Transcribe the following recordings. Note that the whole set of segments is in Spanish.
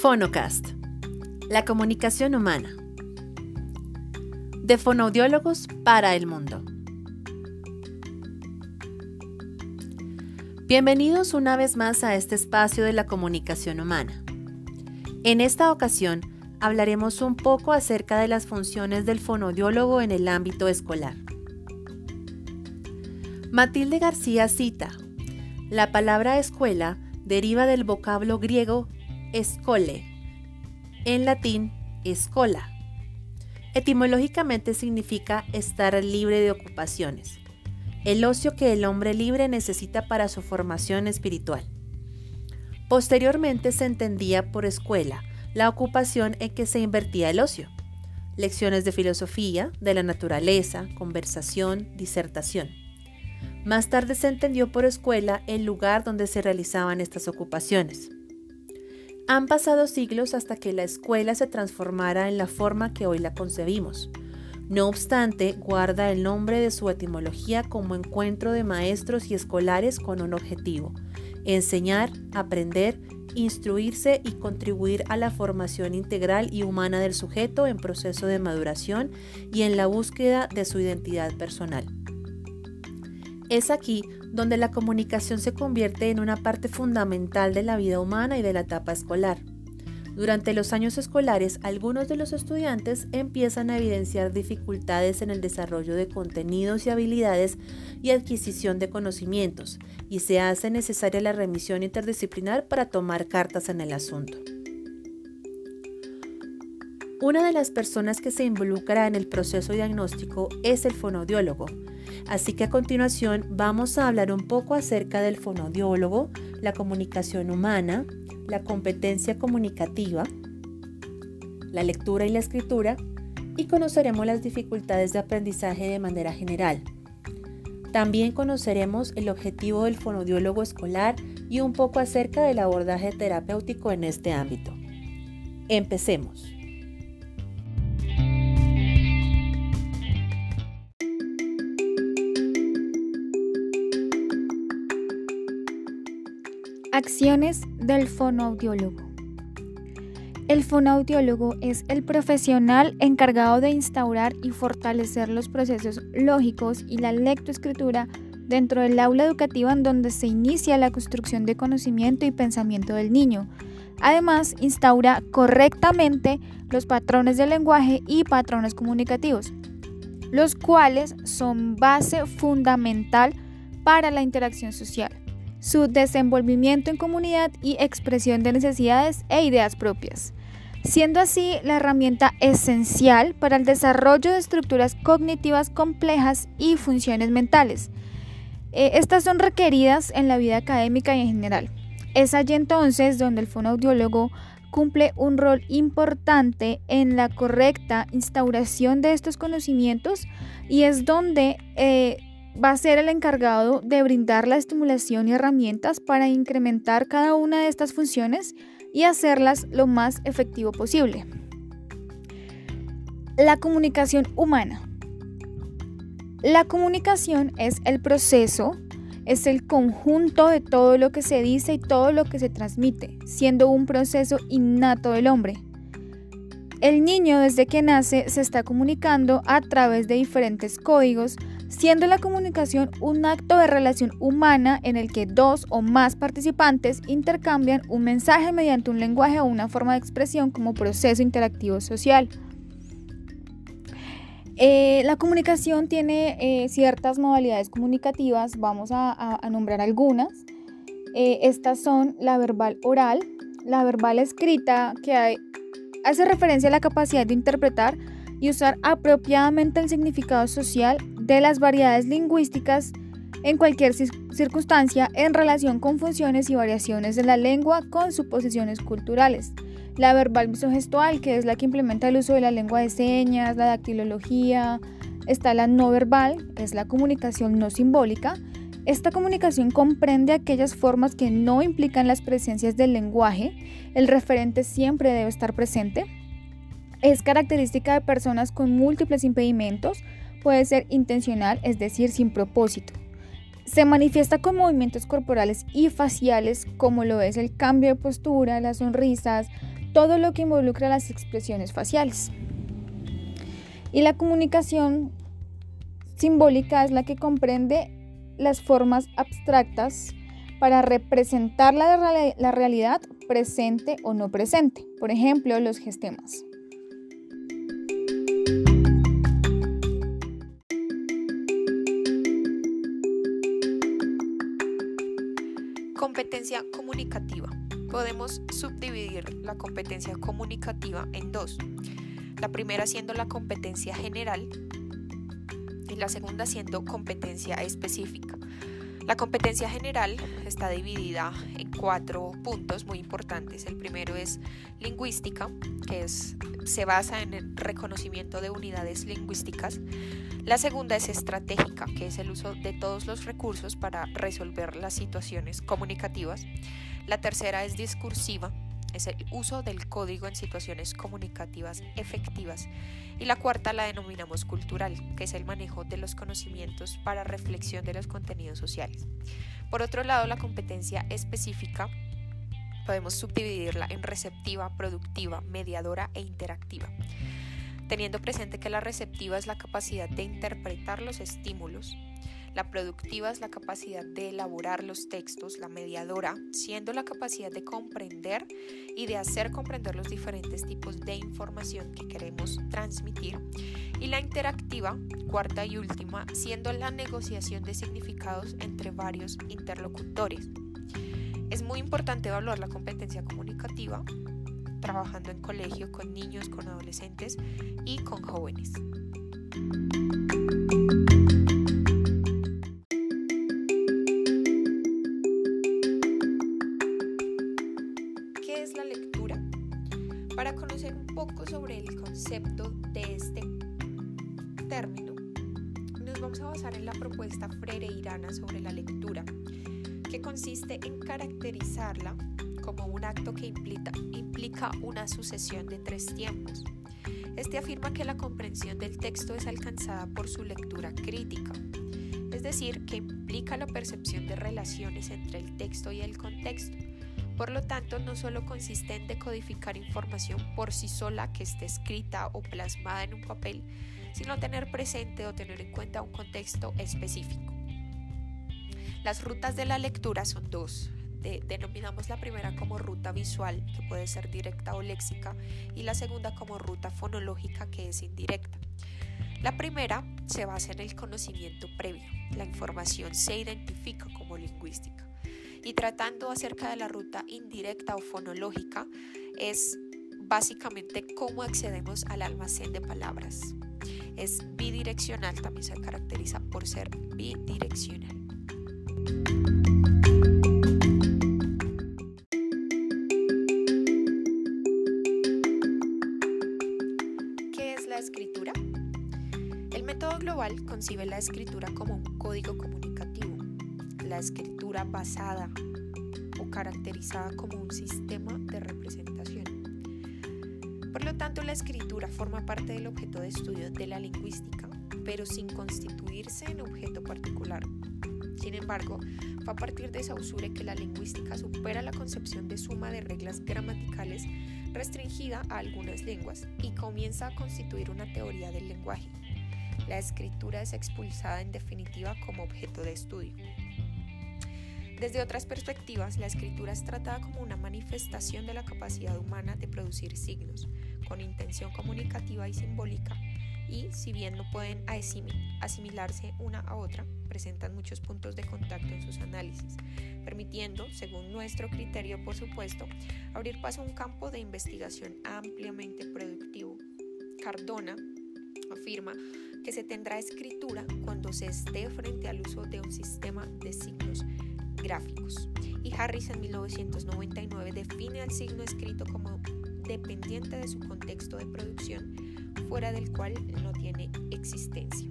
Fonocast, la comunicación humana. De fonoaudiólogos para el mundo. Bienvenidos una vez más a este espacio de la comunicación humana. En esta ocasión hablaremos un poco acerca de las funciones del fonoaudiólogo en el ámbito escolar. Matilde García cita, la palabra escuela deriva del vocablo griego escole, en latín escola. Etimológicamente significa estar libre de ocupaciones, el ocio que el hombre libre necesita para su formación espiritual. Posteriormente se entendía por escuela la ocupación en que se invertía el ocio. Lecciones de filosofía, de la naturaleza, conversación, disertación. Más tarde se entendió por escuela el lugar donde se realizaban estas ocupaciones. Han pasado siglos hasta que la escuela se transformara en la forma que hoy la concebimos. No obstante, guarda el nombre de su etimología como encuentro de maestros y escolares con un objetivo, enseñar, aprender, instruirse y contribuir a la formación integral y humana del sujeto en proceso de maduración y en la búsqueda de su identidad personal. Es aquí donde la comunicación se convierte en una parte fundamental de la vida humana y de la etapa escolar. Durante los años escolares, algunos de los estudiantes empiezan a evidenciar dificultades en el desarrollo de contenidos y habilidades y adquisición de conocimientos, y se hace necesaria la remisión interdisciplinar para tomar cartas en el asunto. Una de las personas que se involucra en el proceso diagnóstico es el fonoaudiólogo, Así que a continuación vamos a hablar un poco acerca del fonodiólogo, la comunicación humana, la competencia comunicativa, la lectura y la escritura y conoceremos las dificultades de aprendizaje de manera general. También conoceremos el objetivo del fonodiólogo escolar y un poco acerca del abordaje terapéutico en este ámbito. Empecemos. Acciones del fonoaudiólogo. El fonoaudiólogo es el profesional encargado de instaurar y fortalecer los procesos lógicos y la lectoescritura dentro del aula educativa en donde se inicia la construcción de conocimiento y pensamiento del niño. Además, instaura correctamente los patrones del lenguaje y patrones comunicativos, los cuales son base fundamental para la interacción social su desenvolvimiento en comunidad y expresión de necesidades e ideas propias, siendo así la herramienta esencial para el desarrollo de estructuras cognitivas complejas y funciones mentales. Eh, estas son requeridas en la vida académica y en general. Es allí entonces donde el fonoaudiólogo cumple un rol importante en la correcta instauración de estos conocimientos y es donde eh, va a ser el encargado de brindar la estimulación y herramientas para incrementar cada una de estas funciones y hacerlas lo más efectivo posible. La comunicación humana. La comunicación es el proceso, es el conjunto de todo lo que se dice y todo lo que se transmite, siendo un proceso innato del hombre. El niño desde que nace se está comunicando a través de diferentes códigos, siendo la comunicación un acto de relación humana en el que dos o más participantes intercambian un mensaje mediante un lenguaje o una forma de expresión como proceso interactivo social. Eh, la comunicación tiene eh, ciertas modalidades comunicativas, vamos a, nombrar algunas. Eh, estas son la verbal oral, la verbal escrita, que hace referencia a la capacidad de interpretar y usar apropiadamente el significado social de las variedades lingüísticas en cualquier circunstancia en relación con funciones y variaciones de la lengua con suposiciones culturales. La verbal visogestual, que es la que implementa el uso de la lengua de señas, la dactilología, está la no verbal, es la comunicación no simbólica. Esta comunicación comprende aquellas formas que no implican las presencias del lenguaje. El referente siempre debe estar presente. Es característica de personas con múltiples impedimentos, puede ser intencional, es decir, sin propósito. Se manifiesta con movimientos corporales y faciales como lo es el cambio de postura, las sonrisas, todo lo que involucra las expresiones faciales. Y la comunicación simbólica es la que comprende las formas abstractas para representar la, realidad presente o no presente, por ejemplo, los gestemas. Comunicativa. Podemos subdividir la competencia comunicativa en dos. La primera siendo la competencia general y la segunda siendo competencia específica. La competencia general está dividida en cuatro puntos muy importantes. El primero es lingüística, que se basa en el reconocimiento de unidades lingüísticas. La segunda es estratégica, que es el uso de todos los recursos para resolver las situaciones comunicativas. La tercera es discursiva, es el uso del código en situaciones comunicativas efectivas. Y la cuarta la denominamos cultural, que es el manejo de los conocimientos para reflexión de los contenidos sociales. Por otro lado, la competencia específica podemos subdividirla en receptiva, productiva, mediadora e interactiva teniendo presente que la receptiva es la capacidad de interpretar los estímulos, la productiva es la capacidad de elaborar los textos, la mediadora siendo la capacidad de comprender y de hacer comprender los diferentes tipos de información que queremos transmitir, y la interactiva, cuarta y última, siendo la negociación de significados entre varios interlocutores. Es muy importante evaluar la competencia comunicativa trabajando en colegio con niños, con adolescentes y con jóvenes. Como un acto que implica, implica una sucesión de tres tiempos. Este afirma que la comprensión del texto es alcanzada por su lectura crítica, es decir, que implica la percepción de relaciones entre el texto y el contexto. Por lo tanto, no solo consiste en decodificar información por sí sola que esté escrita o plasmada en un papel, sino tener presente o tener en cuenta un contexto específico. Las rutas de la lectura son dos, denominamos la primera como ruta visual, que puede ser directa o léxica, y la segunda como ruta fonológica, que es indirecta. La primera se basa en el conocimiento previo, la información se identifica como lingüística. Y tratando acerca de la ruta indirecta o fonológica, es básicamente cómo accedemos al almacén de palabras. Es bidireccional, también se caracteriza por ser bidireccional. Escritura como un código comunicativo, la escritura basada o caracterizada como un sistema de representación. Por lo tanto, la escritura forma parte del objeto de estudio de la lingüística, pero sin constituirse en objeto particular. Sin embargo, fue a partir de Saussure que la lingüística supera la concepción de suma de reglas gramaticales restringida a algunas lenguas y comienza a constituir una teoría del lenguaje la escritura es expulsada en definitiva como objeto de estudio. Desde otras perspectivas, la escritura es tratada como una manifestación de la capacidad humana de producir signos, con intención comunicativa y simbólica, y si bien no pueden asimilarse una a otra, presentan muchos puntos de contacto en sus análisis, permitiendo, según nuestro criterio por supuesto, abrir paso a un campo de investigación ampliamente productivo. Cardona afirma que se tendrá escritura cuando se esté frente al uso de un sistema de signos gráficos. Y Harris en 1999 define al signo escrito como dependiente de su contexto de producción, fuera del cual no tiene existencia.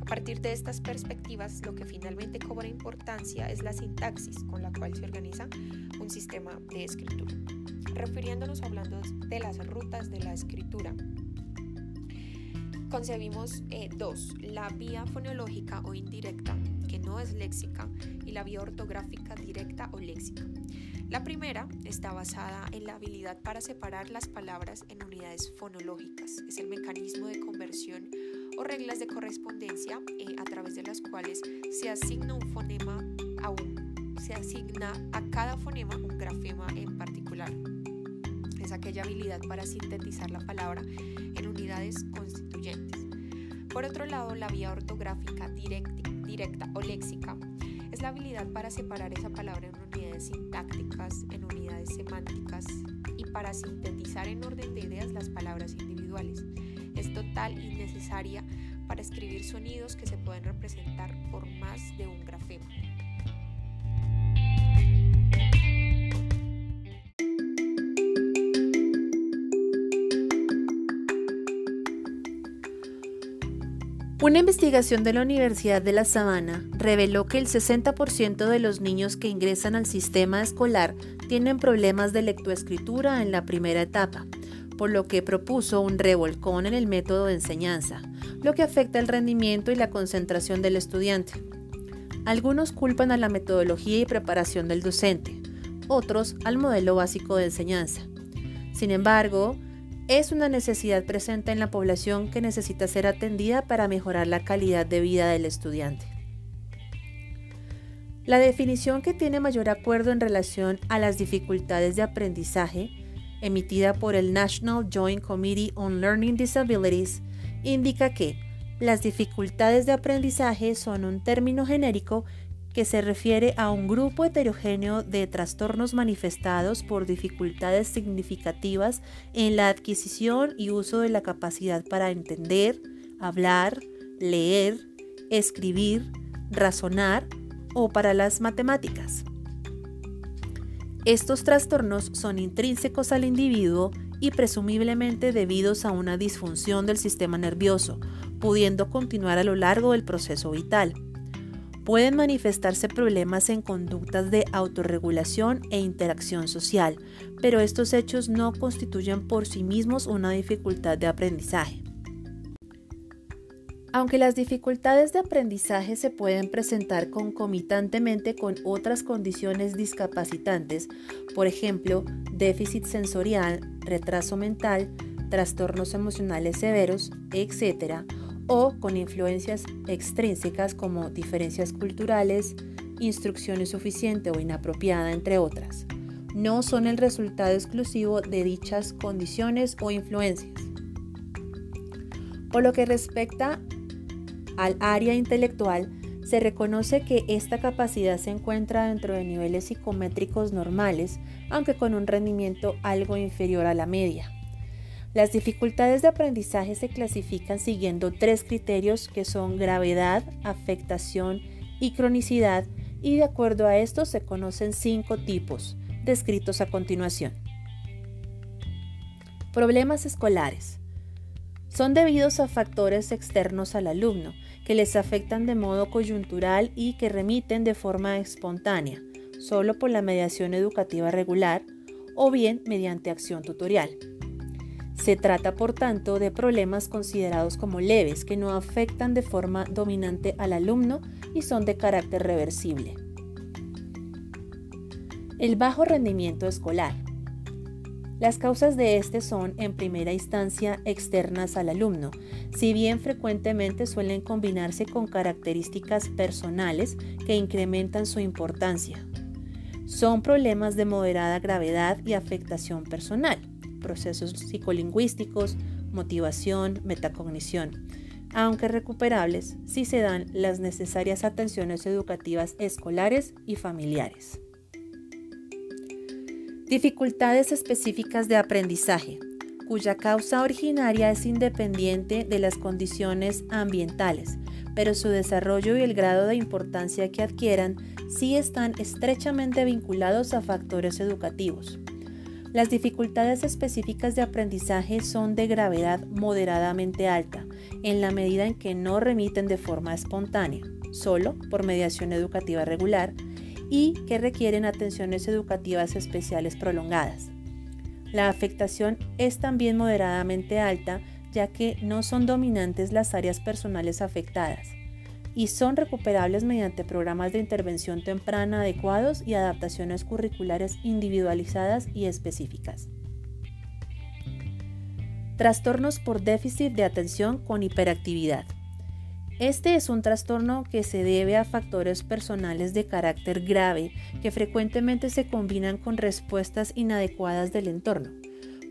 A partir de estas perspectivas, lo que finalmente cobra importancia es la sintaxis con la cual se organiza un sistema de escritura. Refiriéndonos hablando de las rutas de la escritura, concebimos eh, dos, la vía fonológica o indirecta, que no es léxica, y la vía ortográfica directa o léxica. La primera está basada en la habilidad para separar las palabras en unidades fonológicas. Es el mecanismo de conversión o reglas de correspondencia eh, a través de las cuales se asigna un fonema a un, se asigna a cada fonema un grafema en particular. Es aquella habilidad para sintetizar la palabra en unidades constituyentes. Por otro lado, la vía ortográfica directa o léxica es la habilidad para separar esa palabra en unidades sintácticas, en unidades semánticas y para sintetizar en orden de ideas las palabras individuales. Es total y necesaria para escribir sonidos que se pueden representar por más de un grafema. Una investigación de la Universidad de La Sabana reveló que el 60% de los niños que ingresan al sistema escolar tienen problemas de lectoescritura en la primera etapa, por lo que propuso un revolcón en el método de enseñanza, lo que afecta el rendimiento y la concentración del estudiante. Algunos culpan a la metodología y preparación del docente, otros al modelo básico de enseñanza. Sin embargo, es una necesidad presente en la población que necesita ser atendida para mejorar la calidad de vida del estudiante. La definición que tiene mayor acuerdo en relación a las dificultades de aprendizaje, emitida por el National Joint Committee on Learning Disabilities, indica que las dificultades de aprendizaje son un término genérico que se refiere a un grupo heterogéneo de trastornos manifestados por dificultades significativas en la adquisición y uso de la capacidad para entender, hablar, leer, escribir, razonar o para las matemáticas. Estos trastornos son intrínsecos al individuo y presumiblemente debidos a una disfunción del sistema nervioso, pudiendo continuar a lo largo del proceso vital. Pueden manifestarse problemas en conductas de autorregulación e interacción social, pero estos hechos no constituyen por sí mismos una dificultad de aprendizaje. Aunque las dificultades de aprendizaje se pueden presentar concomitantemente con otras condiciones discapacitantes, por ejemplo, déficit sensorial, retraso mental, trastornos emocionales severos, etc., o con influencias extrínsecas como diferencias culturales, instrucción insuficiente o inapropiada, entre otras. No son el resultado exclusivo de dichas condiciones o influencias. Por lo que respecta al área intelectual, se reconoce que esta capacidad se encuentra dentro de niveles psicométricos normales, aunque con un rendimiento algo inferior a la media. Las dificultades de aprendizaje se clasifican siguiendo tres criterios que son gravedad, afectación y cronicidad y de acuerdo a esto se conocen cinco tipos, descritos a continuación. Problemas escolares. Son debidos a factores externos al alumno que les afectan de modo coyuntural y que remiten de forma espontánea, solo por la mediación educativa regular o bien mediante acción tutorial. Se trata, por tanto, de problemas considerados como leves que no afectan de forma dominante al alumno y son de carácter reversible. El bajo rendimiento escolar. Las causas de este son, en primera instancia, externas al alumno, si bien frecuentemente suelen combinarse con características personales que incrementan su importancia. Son problemas de moderada gravedad y afectación personal procesos psicolingüísticos, motivación, metacognición, aunque recuperables si se dan las necesarias atenciones educativas escolares y familiares. Dificultades específicas de aprendizaje, cuya causa originaria es independiente de las condiciones ambientales, pero su desarrollo y el grado de importancia que adquieran sí están estrechamente vinculados a factores educativos. Las dificultades específicas de aprendizaje son de gravedad moderadamente alta, en la medida en que no remiten de forma espontánea, solo por mediación educativa regular, y que requieren atenciones educativas especiales prolongadas. La afectación es también moderadamente alta, ya que no son dominantes las áreas personales afectadas. Y son recuperables mediante programas de intervención temprana adecuados y adaptaciones curriculares individualizadas y específicas. Trastornos por déficit de atención con hiperactividad. Este es un trastorno que se debe a factores personales de carácter grave que frecuentemente se combinan con respuestas inadecuadas del entorno,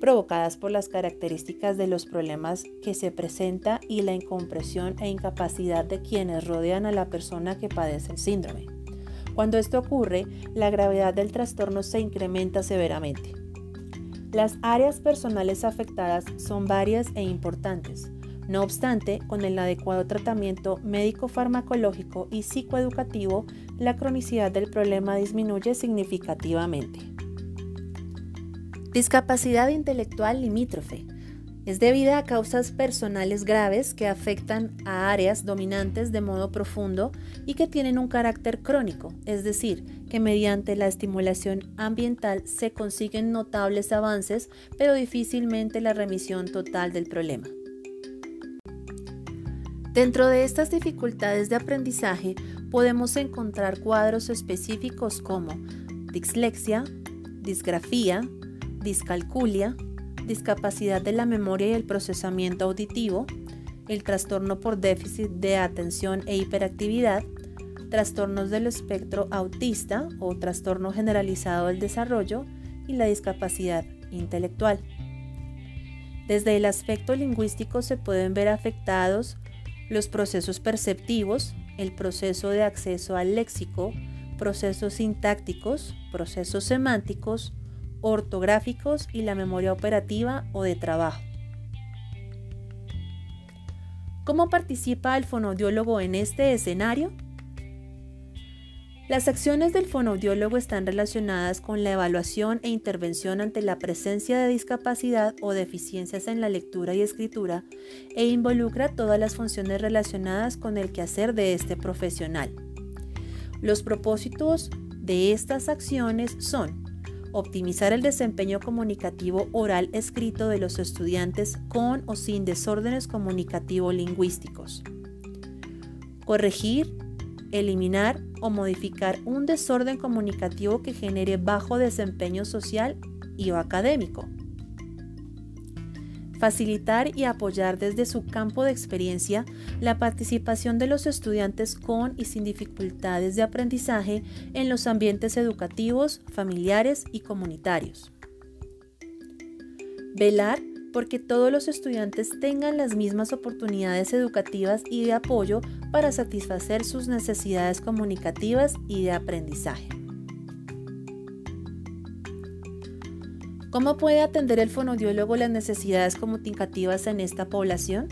provocadas por las características de los problemas que se presenta y la incompresión e incapacidad de quienes rodean a la persona que padece el síndrome. Cuando esto ocurre, la gravedad del trastorno se incrementa severamente. Las áreas personales afectadas son varias e importantes. No obstante, con el adecuado tratamiento médico-farmacológico y psicoeducativo, la cronicidad del problema disminuye significativamente. Discapacidad intelectual limítrofe. Es debida a causas personales graves que afectan a áreas dominantes de modo profundo y que tienen un carácter crónico, es decir, que mediante la estimulación ambiental se consiguen notables avances, pero difícilmente la remisión total del problema. Dentro de estas dificultades de aprendizaje podemos encontrar cuadros específicos como dislexia, disgrafía, discalculia, discapacidad de la memoria y el procesamiento auditivo, el trastorno por déficit de atención e hiperactividad, trastornos del espectro autista o trastorno generalizado del desarrollo y la discapacidad intelectual. Desde el aspecto lingüístico se pueden ver afectados los procesos perceptivos, el proceso de acceso al léxico, procesos sintácticos, procesos semánticos, ortográficos y la memoria operativa o de trabajo. ¿Cómo participa el fonoaudiólogo en este escenario? Las acciones del fonoaudiólogo están relacionadas con la evaluación e intervención ante la presencia de discapacidad o deficiencias en la lectura y escritura e involucra todas las funciones relacionadas con el quehacer de este profesional. Los propósitos de estas acciones son optimizar el desempeño comunicativo oral escrito de los estudiantes con o sin desórdenes comunicativo-lingüísticos. Corregir, eliminar o modificar un desorden comunicativo que genere bajo desempeño social y o académico facilitar y apoyar desde su campo de experiencia la participación de los estudiantes con y sin dificultades de aprendizaje en los ambientes educativos, familiares y comunitarios. Velar porque todos los estudiantes tengan las mismas oportunidades educativas y de apoyo para satisfacer sus necesidades comunicativas y de aprendizaje. ¿Cómo puede atender el fonodiólogo las necesidades comunicativas en esta población?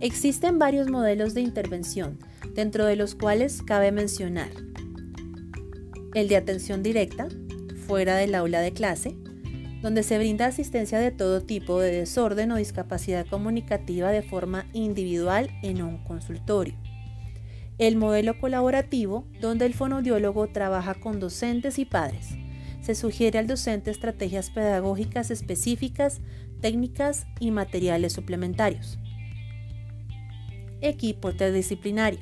Existen varios modelos de intervención, dentro de los cuales cabe mencionar el de atención directa, fuera del aula de clase, donde se brinda asistencia de todo tipo de desorden o discapacidad comunicativa de forma individual en un consultorio. El modelo colaborativo, donde el fonodiólogo trabaja con docentes y padres se sugiere al docente estrategias pedagógicas específicas, técnicas y materiales suplementarios. Equipo interdisciplinario.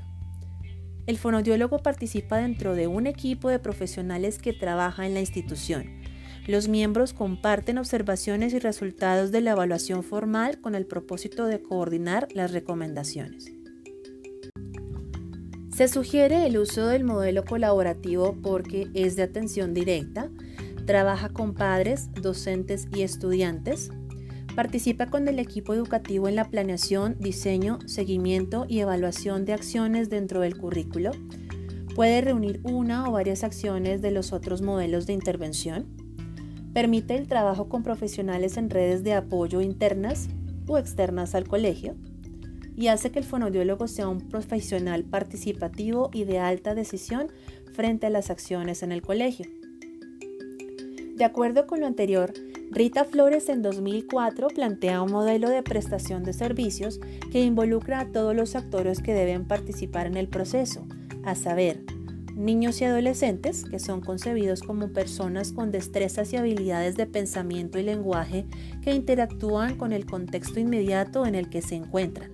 El fonodiólogo participa dentro de un equipo de profesionales que trabaja en la institución. Los miembros comparten observaciones y resultados de la evaluación formal con el propósito de coordinar las recomendaciones. Se sugiere el uso del modelo colaborativo porque es de atención directa, Trabaja con padres, docentes y estudiantes. Participa con el equipo educativo en la planeación, diseño, seguimiento y evaluación de acciones dentro del currículo. Puede reunir una o varias acciones de los otros modelos de intervención. Permite el trabajo con profesionales en redes de apoyo internas o externas al colegio. Y hace que el fonodiólogo sea un profesional participativo y de alta decisión frente a las acciones en el colegio. De acuerdo con lo anterior, Rita Flores en 2004 plantea un modelo de prestación de servicios que involucra a todos los actores que deben participar en el proceso, a saber, niños y adolescentes, que son concebidos como personas con destrezas y habilidades de pensamiento y lenguaje que interactúan con el contexto inmediato en el que se encuentran.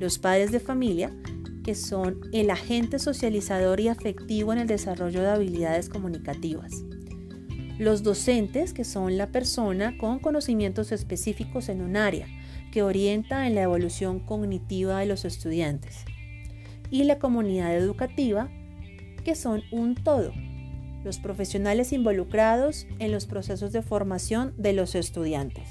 los padres de familia, que son el agente socializador y afectivo en el desarrollo de habilidades comunicativas. Los docentes, que son la persona con conocimientos específicos en un área, que orienta en la evolución cognitiva de los estudiantes. Y la comunidad educativa, que son un todo, los profesionales involucrados en los procesos de formación de los estudiantes.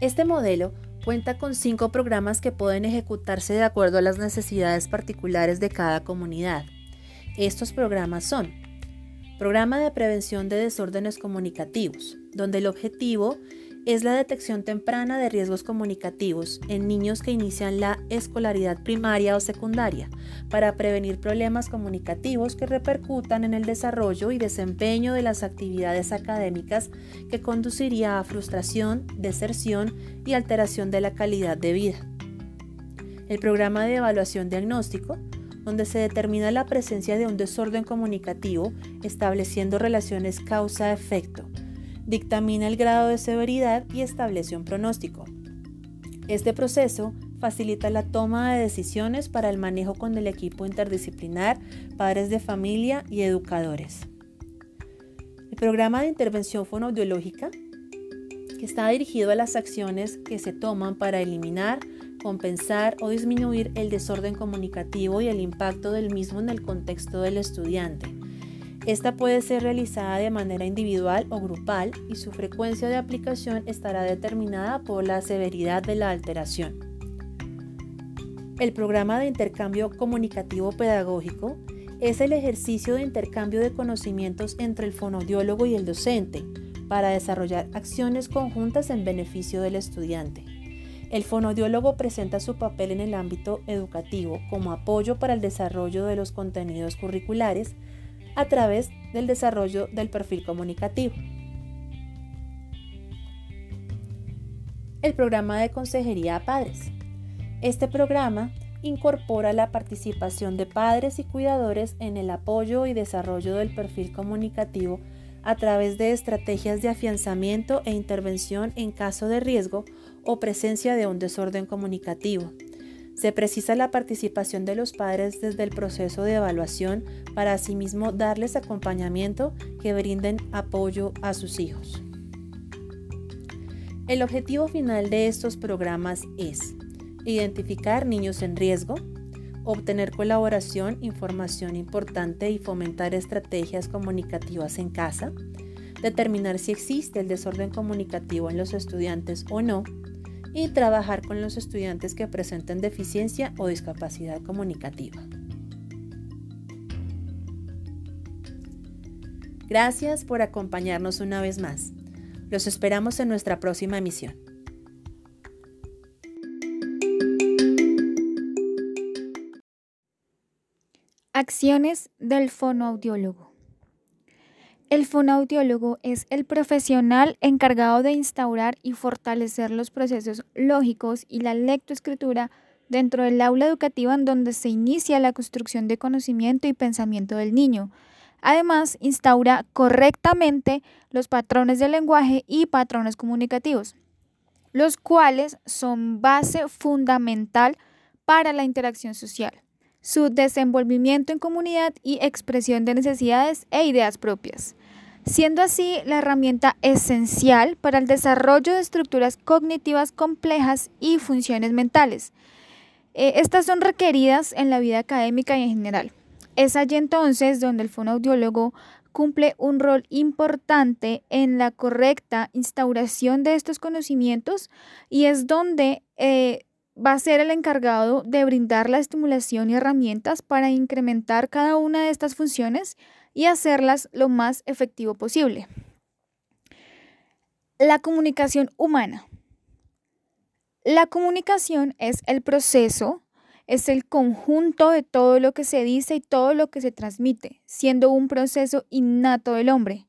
Este modelo cuenta con cinco programas que pueden ejecutarse de acuerdo a las necesidades particulares de cada comunidad. Estos programas son Programa de Prevención de Desórdenes Comunicativos, donde el objetivo es la detección temprana de riesgos comunicativos en niños que inician la escolaridad primaria o secundaria para prevenir problemas comunicativos que repercutan en el desarrollo y desempeño de las actividades académicas que conduciría a frustración, deserción y alteración de la calidad de vida. El programa de evaluación diagnóstico donde se determina la presencia de un desorden comunicativo estableciendo relaciones causa-efecto dictamina el grado de severidad y establece un pronóstico. Este proceso facilita la toma de decisiones para el manejo con el equipo interdisciplinar, padres de familia y educadores. El programa de intervención fonoaudiológica, está dirigido a las acciones que se toman para eliminar, compensar o disminuir el desorden comunicativo y el impacto del mismo en el contexto del estudiante esta puede ser realizada de manera individual o grupal y su frecuencia de aplicación estará determinada por la severidad de la alteración. El programa de intercambio comunicativo pedagógico es el ejercicio de intercambio de conocimientos entre el fonodiólogo y el docente para desarrollar acciones conjuntas en beneficio del estudiante. El fonodiólogo presenta su papel en el ámbito educativo como apoyo para el desarrollo de los contenidos curriculares, a través del desarrollo del perfil comunicativo. El programa de consejería a padres. Este programa incorpora la participación de padres y cuidadores en el apoyo y desarrollo del perfil comunicativo a través de estrategias de afianzamiento e intervención en caso de riesgo o presencia de un desorden comunicativo se precisa la participación de los padres desde el proceso de evaluación para asimismo darles acompañamiento que brinden apoyo a sus hijos. El objetivo final de estos programas es identificar niños en riesgo, obtener colaboración, información importante y fomentar estrategias comunicativas en casa, determinar si existe el desorden comunicativo en los estudiantes o no, y trabajar con los estudiantes que presenten deficiencia o discapacidad comunicativa. Gracias por acompañarnos una vez más. Los esperamos en nuestra próxima emisión. Acciones del fonoaudiólogo. El fonoaudiólogo es el profesional encargado de instaurar y fortalecer los procesos lógicos y la lectoescritura dentro del aula educativa en donde se inicia la construcción de conocimiento y pensamiento del niño. Además, instaura correctamente los patrones de lenguaje y patrones comunicativos, los cuales son base fundamental para la interacción social, su desenvolvimiento en comunidad y expresión de necesidades e ideas propias siendo así la herramienta esencial para el desarrollo de estructuras cognitivas complejas y funciones mentales. Eh, estas son requeridas en la vida académica y en general. Es allí entonces donde el fonoaudiólogo cumple un rol importante en la correcta instauración de estos conocimientos y es donde eh, va a ser el encargado de brindar la estimulación y herramientas para incrementar cada una de estas funciones y hacerlas lo más efectivo posible. La comunicación humana. La comunicación es el proceso, es el conjunto de todo lo que se dice y todo lo que se transmite, siendo un proceso innato del hombre.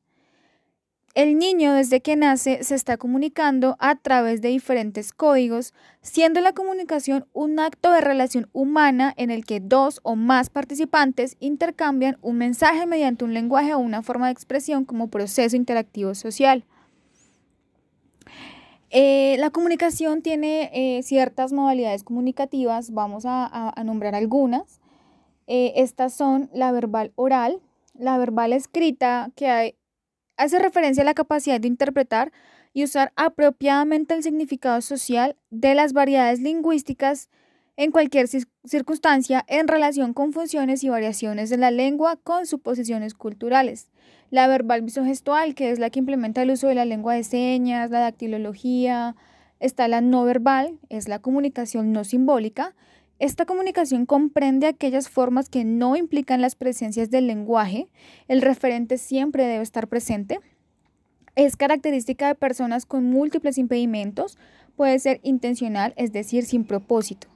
El niño desde que nace se está comunicando a través de diferentes códigos, siendo la comunicación un acto de relación humana en el que dos o más participantes intercambian un mensaje mediante un lenguaje o una forma de expresión como proceso interactivo social. Eh, la comunicación tiene eh, ciertas modalidades comunicativas, vamos a, nombrar algunas. Eh, estas son la verbal oral, la verbal escrita, que hace referencia a la capacidad de interpretar y usar apropiadamente el significado social de las variedades lingüísticas en cualquier circunstancia en relación con funciones y variaciones de la lengua con suposiciones culturales. La verbal visogestual, que es la que implementa el uso de la lengua de señas, la dactilología. Está la no verbal, es la comunicación no simbólica. Esta comunicación comprende aquellas formas que no implican las presencias del lenguaje. El referente siempre debe estar presente. Es característica de personas con múltiples impedimentos. Puede ser intencional, es decir, sin propósito.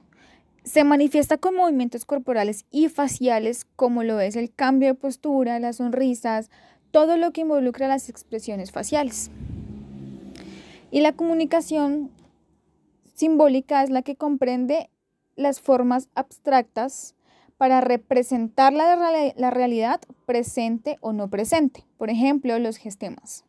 Se manifiesta con movimientos corporales y faciales, como lo es el cambio de postura, las sonrisas, todo lo que involucra las expresiones faciales. Y la comunicación simbólica es la que comprende las formas abstractas para representar la, la realidad presente o no presente. Por ejemplo, los gestemas.